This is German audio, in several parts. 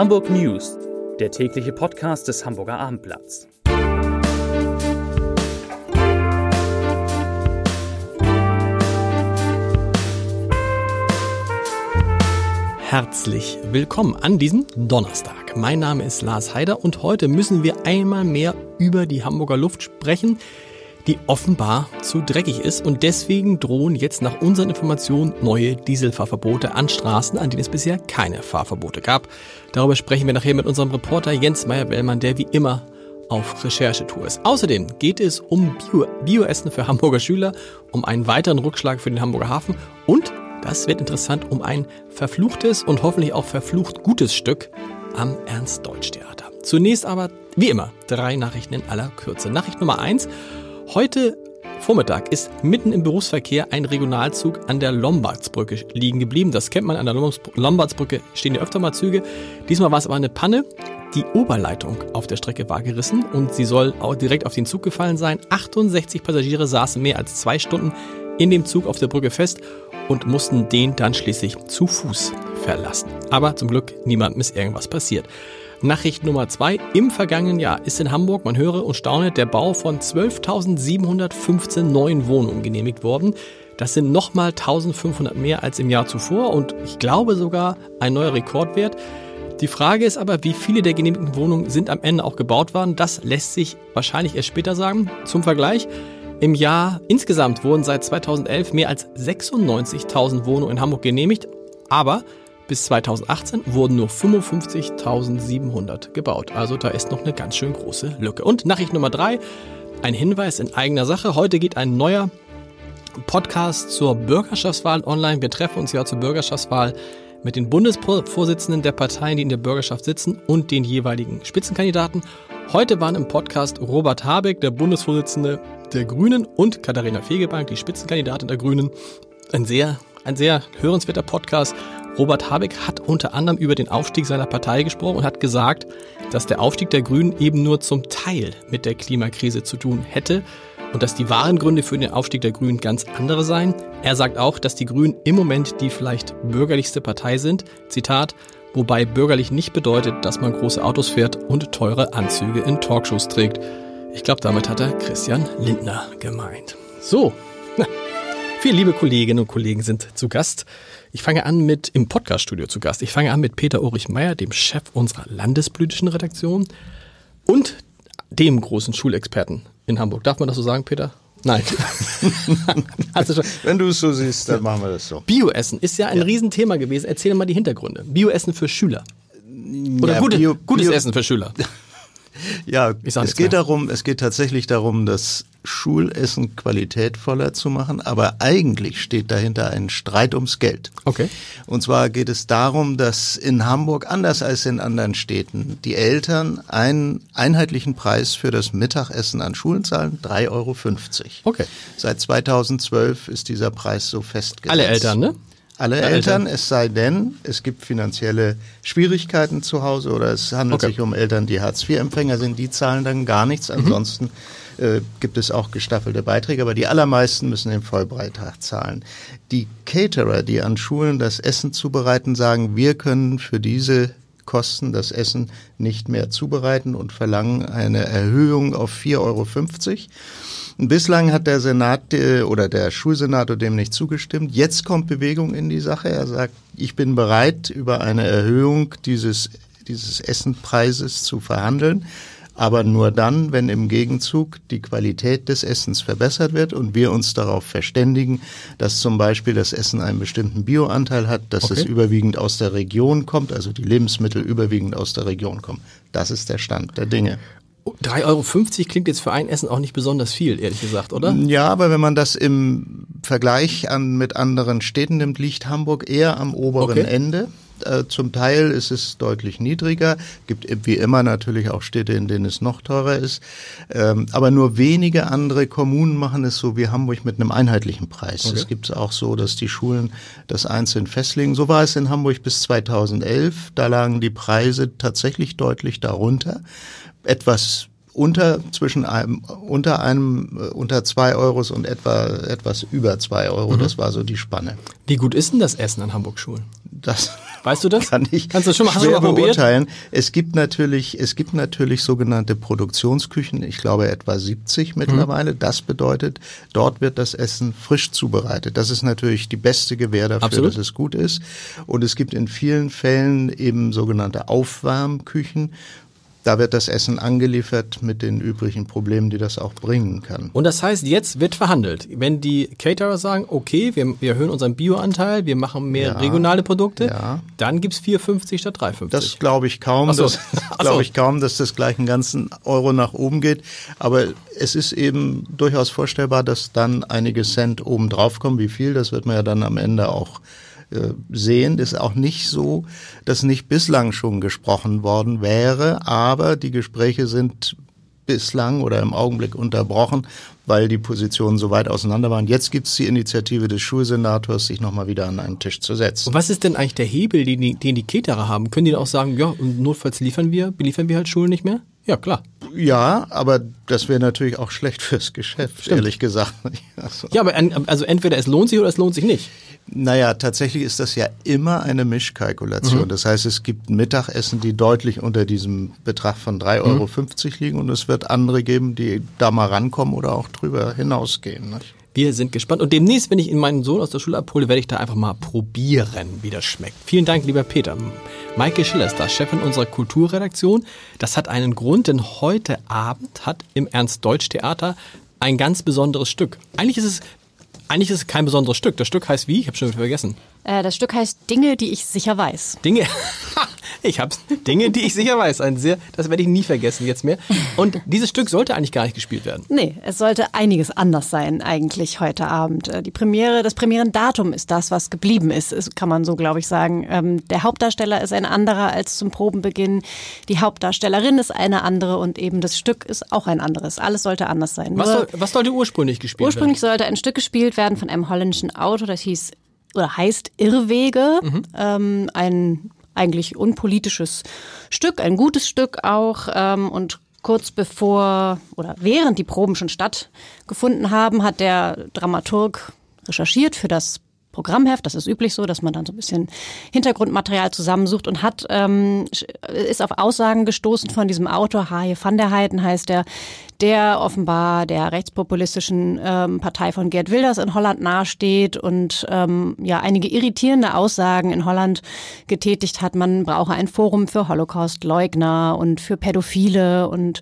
Hamburg News, der tägliche Podcast des Hamburger Abendblatts. Herzlich willkommen an diesem Donnerstag. Mein Name ist Lars Heider und heute müssen wir einmal mehr über die Hamburger Luft sprechen, die offenbar zu dreckig ist und deswegen drohen jetzt nach unseren Informationen neue Dieselfahrverbote an Straßen, an denen es bisher keine Fahrverbote gab. Darüber sprechen wir nachher mit unserem Reporter Jens Meyer-Bellmann, der wie immer auf Recherchetour ist. Außerdem geht es um Bio Bioessen für Hamburger Schüler, um einen weiteren Rückschlag für den Hamburger Hafen und, das wird interessant, um ein verfluchtes und hoffentlich auch verflucht gutes Stück am Ernst-Deutsch-Theater. Zunächst aber, wie immer, drei Nachrichten in aller Kürze. Nachricht Nummer eins. Heute Vormittag ist mitten im Berufsverkehr ein Regionalzug an der Lombardsbrücke liegen geblieben. Das kennt man, an der Lombardsbrücke stehen ja öfter mal Züge. Diesmal war es aber eine Panne. Die Oberleitung auf der Strecke war gerissen und sie soll auch direkt auf den Zug gefallen sein. 68 Passagiere saßen mehr als zwei Stunden in dem Zug auf der Brücke fest und mussten den dann schließlich zu Fuß verlassen. Aber zum Glück niemandem ist irgendwas passiert. Nachricht Nummer zwei. Im vergangenen Jahr ist in Hamburg, man höre und staune, der Bau von 12.715 neuen Wohnungen genehmigt worden. Das sind nochmal 1500 mehr als im Jahr zuvor und ich glaube sogar ein neuer Rekordwert. Die Frage ist aber, wie viele der genehmigten Wohnungen sind am Ende auch gebaut worden. Das lässt sich wahrscheinlich erst später sagen. Zum Vergleich. Im Jahr insgesamt wurden seit 2011 mehr als 96.000 Wohnungen in Hamburg genehmigt. Aber bis 2018 wurden nur 55.700 gebaut. Also da ist noch eine ganz schön große Lücke. Und Nachricht Nummer drei, ein Hinweis in eigener Sache. Heute geht ein neuer Podcast zur Bürgerschaftswahl online. Wir treffen uns ja zur Bürgerschaftswahl mit den Bundesvorsitzenden der Parteien, die in der Bürgerschaft sitzen und den jeweiligen Spitzenkandidaten. Heute waren im Podcast Robert Habeck, der Bundesvorsitzende der Grünen und Katharina Fegebank, die Spitzenkandidatin der Grünen. Ein sehr, ein sehr hörenswerter Podcast. Robert Habeck hat unter anderem über den Aufstieg seiner Partei gesprochen und hat gesagt, dass der Aufstieg der Grünen eben nur zum Teil mit der Klimakrise zu tun hätte und dass die wahren Gründe für den Aufstieg der Grünen ganz andere seien. Er sagt auch, dass die Grünen im Moment die vielleicht bürgerlichste Partei sind. Zitat, wobei bürgerlich nicht bedeutet, dass man große Autos fährt und teure Anzüge in Talkshows trägt. Ich glaube, damit hat er Christian Lindner gemeint. So, viele liebe Kolleginnen und Kollegen sind zu Gast. Ich fange an mit im Podcaststudio zu Gast. Ich fange an mit Peter Ulrich Meyer, dem Chef unserer landespolitischen Redaktion und dem großen Schulexperten in Hamburg. Darf man das so sagen, Peter? Nein. also Wenn du es so siehst, dann machen wir das so. Bioessen ist ja ein ja. Riesenthema gewesen. Erzähl mal die Hintergründe. Bioessen für Schüler. Oder ja, gute, Bio, gutes Bio, Essen für Schüler. Ja, es geht mehr. darum, es geht tatsächlich darum, das Schulessen qualitätvoller zu machen, aber eigentlich steht dahinter ein Streit ums Geld. Okay. Und zwar geht es darum, dass in Hamburg anders als in anderen Städten die Eltern einen einheitlichen Preis für das Mittagessen an Schulen zahlen, 3,50 Euro. Okay. Seit 2012 ist dieser Preis so festgesetzt. Alle Eltern, ne? Alle Eltern, Eltern, es sei denn, es gibt finanzielle Schwierigkeiten zu Hause oder es handelt okay. sich um Eltern, die Hartz-IV-Empfänger sind, die zahlen dann gar nichts. Mhm. Ansonsten äh, gibt es auch gestaffelte Beiträge, aber die allermeisten müssen den Vollbeitrag zahlen. Die Caterer, die an Schulen das Essen zubereiten, sagen, wir können für diese Kosten das Essen nicht mehr zubereiten und verlangen eine Erhöhung auf 4,50 Euro. Bislang hat der Senat äh, oder der Schulsenator dem nicht zugestimmt. Jetzt kommt Bewegung in die Sache. Er sagt, ich bin bereit, über eine Erhöhung dieses, dieses Essenpreises zu verhandeln. Aber nur dann, wenn im Gegenzug die Qualität des Essens verbessert wird und wir uns darauf verständigen, dass zum Beispiel das Essen einen bestimmten Bioanteil hat, dass okay. es überwiegend aus der Region kommt, also die Lebensmittel überwiegend aus der Region kommen. Das ist der Stand der Dinge. 3,50 Euro klingt jetzt für ein Essen auch nicht besonders viel, ehrlich gesagt, oder? Ja, aber wenn man das im Vergleich an, mit anderen Städten nimmt, liegt Hamburg eher am oberen okay. Ende. Äh, zum Teil ist es deutlich niedriger. Gibt wie immer natürlich auch Städte, in denen es noch teurer ist. Ähm, aber nur wenige andere Kommunen machen es so wie Hamburg mit einem einheitlichen Preis. Okay. Es gibt auch so, dass die Schulen das einzeln festlegen. So war es in Hamburg bis 2011. Da lagen die Preise tatsächlich deutlich darunter etwas unter zwischen einem unter einem äh, unter zwei Euros und etwa etwas über zwei Euro. Mhm. Das war so die Spanne. Wie gut ist denn das Essen an Hamburg Schulen? Das Weißt du das? Kann ich Kannst du schon mal, hast du mal probiert? beurteilen. Es gibt natürlich, es gibt natürlich sogenannte Produktionsküchen. Ich glaube etwa 70 mittlerweile. Das bedeutet, dort wird das Essen frisch zubereitet. Das ist natürlich die beste Gewähr dafür, Absolut. dass es gut ist. Und es gibt in vielen Fällen eben sogenannte Aufwärmküchen. Da wird das Essen angeliefert mit den übrigen Problemen, die das auch bringen kann. Und das heißt, jetzt wird verhandelt. Wenn die Caterer sagen, okay, wir, wir erhöhen unseren Bioanteil, wir machen mehr Ja. regionale Produkte, Ja. dann gibt's 4,50 statt 3,50. Das glaube ich kaum, so. so. glaube ich kaum, dass das gleich einen ganzen Euro nach oben geht. Aber es ist eben durchaus vorstellbar, dass dann einige Cent oben drauf kommen. Wie viel, das wird man ja dann am Ende auch sehen. Das ist auch nicht so, dass nicht bislang schon gesprochen worden wäre, aber die Gespräche sind bislang oder im Augenblick unterbrochen, weil die Positionen so weit auseinander waren. Jetzt gibt es die Initiative des Schulsenators, sich nochmal wieder an einen Tisch zu setzen. Und was ist denn eigentlich der Hebel, den die, den die Caterer haben? Können die auch sagen, ja, und notfalls liefern wir, beliefern wir halt Schulen nicht mehr? Ja, klar. Ja, aber das wäre natürlich auch schlecht fürs Geschäft, ehrlich gesagt. Also, Ja, aber also entweder es lohnt sich oder es lohnt sich nicht. naja, tatsächlich ist das ja immer eine Mischkalkulation. Das heißt, es gibt Mittagessen, die deutlich unter diesem Betrag von 3,50 Euro liegen und es wird andere geben, die da mal rankommen oder auch drüber hinausgehen. Nicht? Wir sind gespannt. Und demnächst, wenn ich meinen Sohn aus der Schule abhole, werde ich da einfach mal probieren, wie das schmeckt. Vielen Dank, lieber Peter. Maike Schiller ist da, Chefin unserer Kulturredaktion. Das hat einen Grund, denn heute Abend hat im Ernst-Deutsch-Theater ein ganz besonderes Stück. Eigentlich ist es, eigentlich ist es kein besonderes Stück. Das Stück heißt wie? Ich habe schon wieder vergessen. Äh, das Stück heißt Dinge, die ich sicher weiß. Dinge. Ich hab's. Dinge, die ich sicher weiß. Ein sehr, das werde ich nie vergessen jetzt mehr. Und dieses Stück sollte eigentlich gar nicht gespielt werden. Nee, es sollte einiges anders sein eigentlich heute Abend. Äh, Die Premiere, das Premierendatum ist das, was geblieben ist, ist kann man so, glaube ich, sagen. Ähm, Der Hauptdarsteller ist ein anderer als zum Probenbeginn. Die Hauptdarstellerin ist eine andere und eben das Stück ist auch ein anderes. Alles sollte anders sein. Was, soll, was sollte ursprünglich gespielt Ursprünglich sollte ein Stück gespielt werden von einem holländischen Autor, das hieß oder heißt Irrwege. Ähm, ein eigentlich unpolitisches Stück, ein gutes Stück auch. Ähm, und kurz bevor oder während die Proben schon stattgefunden haben, hat der Dramaturg recherchiert für das Programmheft. Das ist üblich so, dass man dann so ein bisschen Hintergrundmaterial zusammensucht und hat ähm, ist auf Aussagen gestoßen von diesem Autor Haje van der Heiden heißt er, der offenbar der rechtspopulistischen ähm, Partei von Gerd Wilders in Holland nahesteht und ähm, ja einige irritierende Aussagen in Holland getätigt hat. Man brauche ein Forum für Holocaust-Leugner und für Pädophile und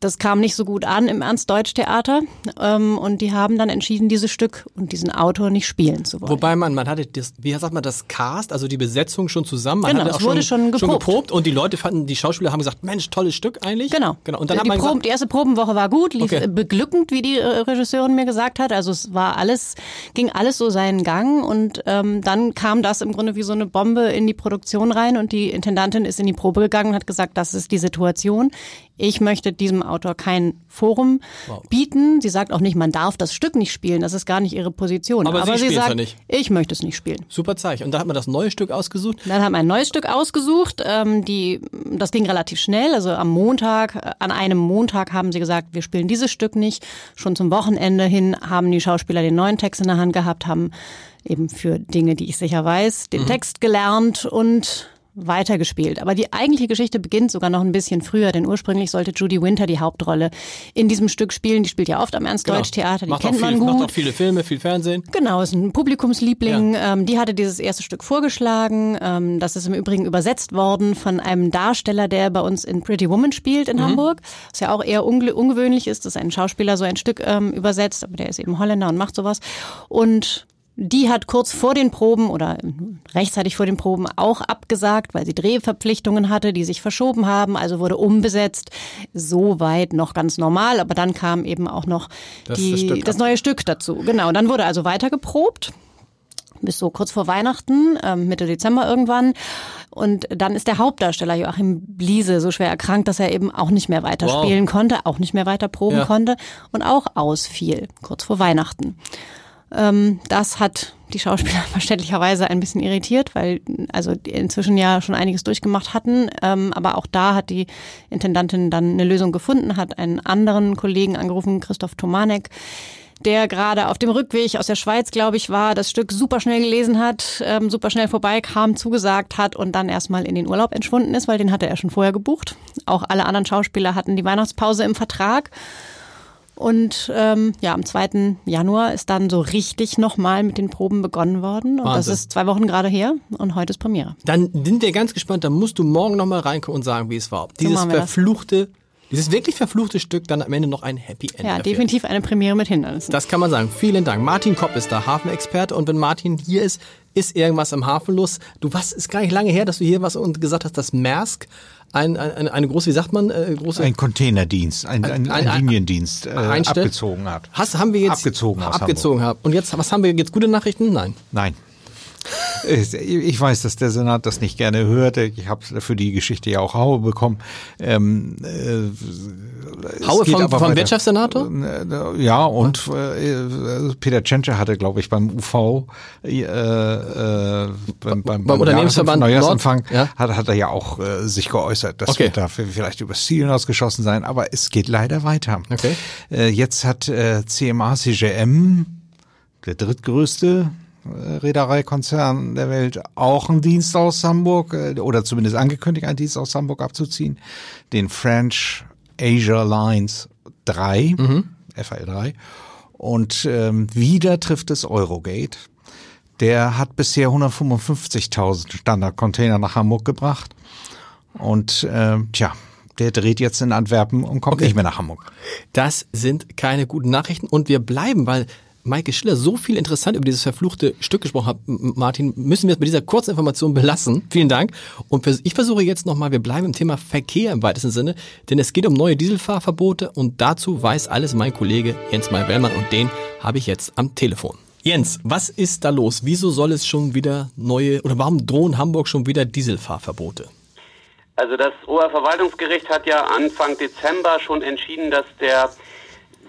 das kam nicht so gut an im Ernst-Deutsch-Theater ähm, und die haben dann entschieden, dieses Stück und diesen Autor nicht spielen zu wollen. Wobei man, man hatte das, wie sagt man, das Cast, also die Besetzung schon zusammen. Man Genau, hatte es auch wurde schon geprobt. geprobt und die Leute fanden, die Schauspieler haben gesagt, Mensch, tolles Stück eigentlich. Genau. genau. Und dann hat die, man Proben, gesagt, die erste Probenwoche war gut, lief Okay. beglückend, wie die äh, Regisseurin mir gesagt hat. Also es war alles, ging alles so seinen Gang und ähm, dann kam das im Grunde wie so eine Bombe in die Produktion rein und die Intendantin ist in die Probe gegangen und hat gesagt, das ist die Situation. Ich möchte diesem Autor kein Forum bieten. Sie sagt auch nicht, man darf das Stück nicht spielen. Das ist gar nicht ihre Position. Aber Sie sie ja sagt, nicht. ich möchte es nicht spielen. super Zeichen. Und dann hat man das neue Stück ausgesucht. Dann haben wir ein neues Stück ausgesucht. Ähm, die, das ging relativ schnell. Also am Montag, äh, an einem Montag haben sie gesagt, wir spielen dieses Stück nicht. Schon zum Wochenende hin haben die Schauspieler den neuen Text in der Hand gehabt, haben eben für Dinge, die ich sicher weiß, den Text gelernt und weitergespielt. Aber die eigentliche Geschichte beginnt sogar noch ein bisschen früher, denn ursprünglich sollte Judy Winter die Hauptrolle in diesem Stück spielen. Die spielt ja oft am Ernst-Deutsch-Theater, die macht kennt auch man viel, gut. Macht auch viele Filme, viel Fernsehen. Genau, ist ein Publikumsliebling. Ähm, die hatte dieses erste Stück vorgeschlagen. Ähm, das ist im Übrigen übersetzt worden von einem Darsteller, der bei uns in Pretty Woman spielt in Hamburg. Was ja auch eher unge ungewöhnlich ist, dass ein Schauspieler so ein Stück ähm, übersetzt, aber der ist eben Holländer und macht sowas. Und die hat kurz vor den Proben oder rechtzeitig vor den Proben auch abgesagt, weil sie Drehverpflichtungen hatte, die sich verschoben haben, also wurde umbesetzt. Soweit noch ganz normal, aber dann kam eben auch noch Das- die, das das neue Stück dazu. Genau, dann wurde also weiter geprobt bis so kurz vor Weihnachten, ähm, Mitte Dezember irgendwann. Und dann ist der Hauptdarsteller Joachim Bliese so schwer erkrankt, dass er eben auch nicht mehr weiter Wow. konnte, auch nicht mehr weiter proben Ja. konnte und auch ausfiel, kurz vor Weihnachten. Ähm, das hat die Schauspieler verständlicherweise ein bisschen irritiert, weil also die inzwischen ja schon einiges durchgemacht hatten. Ähm, aber auch da hat die Intendantin dann eine Lösung gefunden, hat einen anderen Kollegen angerufen, Christoph Tomanek, der gerade auf dem Rückweg aus der Schweiz, glaube ich, war, das Stück super schnell gelesen hat, ähm, super schnell vorbeikam, zugesagt hat und dann erstmal in den Urlaub entschwunden ist, weil den hatte er schon vorher gebucht. Auch alle anderen Schauspieler hatten die Weihnachtspause im Vertrag. Und ähm, ja, am 2. Januar ist dann so richtig nochmal mit den Proben begonnen worden. Und Wahnsinn. das ist zwei Wochen gerade her und heute ist Premiere. Dann sind wir ganz gespannt, dann musst du morgen nochmal reinkommen und sagen, wie es war. Dieses so verfluchte das. Dieses wirklich verfluchte Stück dann am Ende noch ein Happy End. Ja, erfährt. definitiv eine Premiere mit Hindernissen. Das kann man sagen. Vielen Dank. Martin Kopp ist da, Hafenexperte. Und wenn Martin hier ist, ist irgendwas im Hafen los. Du was ist gar nicht lange her, dass du hier was und gesagt hast, dass Maersk ein, ein, eine große, wie sagt man, äh, große ein Containerdienst, ein, ein, ein, ein Liniendienst äh, abgezogen hat. Hast, haben wir jetzt abgezogen, abgezogen haben. Und jetzt, was haben wir jetzt? Gute Nachrichten? Nein. Nein. Ich weiß, dass der Senat das nicht gerne hört. Ich habe für die Geschichte ja auch Haue bekommen. Ähm, äh, Haue vom, vom Wirtschaftssenator? Äh, ja, und äh, Peter Tschentscher hatte, glaube ich, beim UV, äh, äh, beim, beim, beim Unternehmensverband Neujahrsanfang, ja? hat, hat er ja auch äh, sich geäußert, dass okay. wir da vielleicht übers Ziel hinausgeschossen sein. Aber es geht leider weiter. Okay. Äh, jetzt hat äh, CMA CGM, der drittgrößte Reedereikonzern der Welt auch einen Dienst aus Hamburg äh, oder zumindest angekündigt, einen Dienst aus Hamburg abzuziehen, den French Asia Lines 3, mhm. FAL 3. Und ähm, wieder trifft es Eurogate. Der hat bisher 155.000 Standardcontainer nach Hamburg gebracht. Und äh, tja, der dreht jetzt in Antwerpen und kommt okay. nicht mehr nach Hamburg. Das sind keine guten Nachrichten und wir bleiben, weil Maike Schiller so viel interessant über dieses verfluchte Stück gesprochen hat, Martin, müssen wir es mit dieser kurzen Information belassen. Vielen Dank. Und ich versuche jetzt nochmal, wir bleiben im Thema Verkehr im weitesten Sinne, denn es geht um neue Dieselfahrverbote und dazu weiß alles mein Kollege Jens May-Wellmann und den habe ich jetzt am Telefon. Jens, was ist da los? Wieso soll es schon wieder neue oder warum drohen Hamburg schon wieder Dieselfahrverbote? Also das Oberverwaltungsgericht hat ja Anfang Dezember schon entschieden, dass der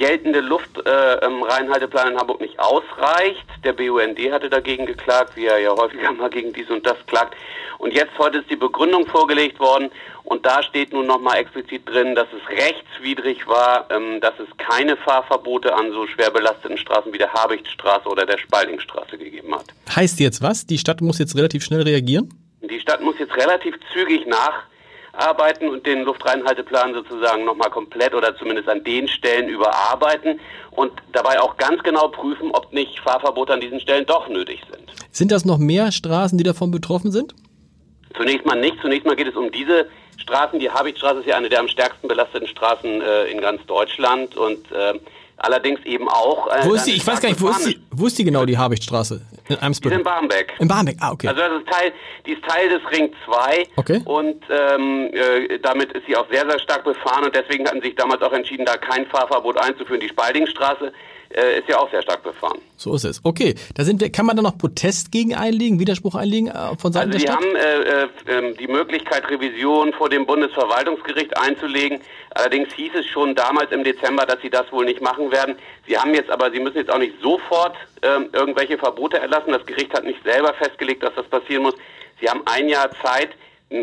geltende Luftreinhalteplan äh, in Hamburg nicht ausreicht. Der BUND hatte dagegen geklagt, wie er ja häufiger mal gegen dies und das klagt. Und jetzt heute ist die Begründung vorgelegt worden und da steht nun nochmal explizit drin, dass es rechtswidrig war, ähm, dass es keine Fahrverbote an so schwer belasteten Straßen wie der Habichtstraße oder der Spaldingstraße gegeben hat. Heißt jetzt was? Die Stadt muss jetzt relativ schnell reagieren? Die Stadt muss jetzt relativ zügig nach arbeiten und den Luftreinhalteplan sozusagen nochmal komplett oder zumindest an den Stellen überarbeiten und dabei auch ganz genau prüfen, ob nicht Fahrverbote an diesen Stellen doch nötig sind. Sind das noch mehr Straßen, die davon betroffen sind? Zunächst mal nicht. Zunächst mal geht es um diese Straßen. Die Habichtstraße ist ja eine der am stärksten belasteten Straßen äh, in ganz Deutschland und äh, Allerdings eben auch. Äh, wo ist die? Ich weiß gar nicht, wo ist die, wo ist die genau, die Habichtstraße? In Eimsbüttel? in Barmbek. In Barmbek, ah, okay. Also das ist Teil, die ist Teil des Ring 2. Okay. Und ähm, äh, damit ist sie auch sehr, sehr stark befahren und deswegen hatten sich damals auch entschieden, da kein Fahrverbot einzuführen. Die Spaldingstraße ist ja auch sehr stark befahren. So ist es. Okay, da sind wir, kann man da noch Protest gegen einlegen, Widerspruch einlegen äh, von Seiten also der Stadt? Wir haben äh, äh, ähm, die Möglichkeit, Revision vor dem Bundesverwaltungsgericht einzulegen. Allerdings hieß es schon damals im Dezember, dass sie das wohl nicht machen werden. Sie haben jetzt aber, sie müssen jetzt auch nicht sofort ähm, irgendwelche Verbote erlassen. Das Gericht hat nicht selber festgelegt, dass das passieren muss. Sie haben ein Jahr Zeit,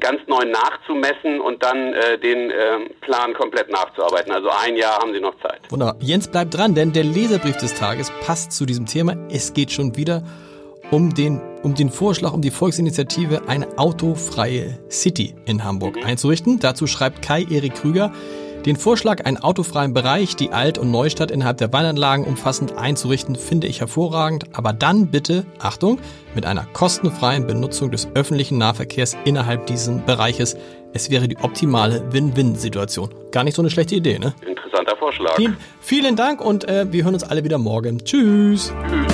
ganz neu nachzumessen und dann äh, den äh, Plan komplett nachzuarbeiten. Also ein Jahr haben Sie noch Zeit. Wunderbar. Jens bleibt dran, denn der Leserbrief des Tages passt zu diesem Thema. Es geht schon wieder um den, um den Vorschlag, um die Volksinitiative, eine autofreie City in Hamburg mhm. einzurichten. Dazu schreibt Kai-Erik Krüger, den Vorschlag, einen autofreien Bereich, die Alt- und Neustadt innerhalb der Weinanlagen umfassend einzurichten, finde ich hervorragend, aber dann bitte, Achtung, mit einer kostenfreien Benutzung des öffentlichen Nahverkehrs innerhalb dieses Bereiches. Es wäre die optimale Win-Win-Situation. Gar nicht so eine schlechte Idee, ne? Interessanter Vorschlag. Vielen, vielen Dank und äh, wir hören uns alle wieder morgen. Tschüss. Tschüss.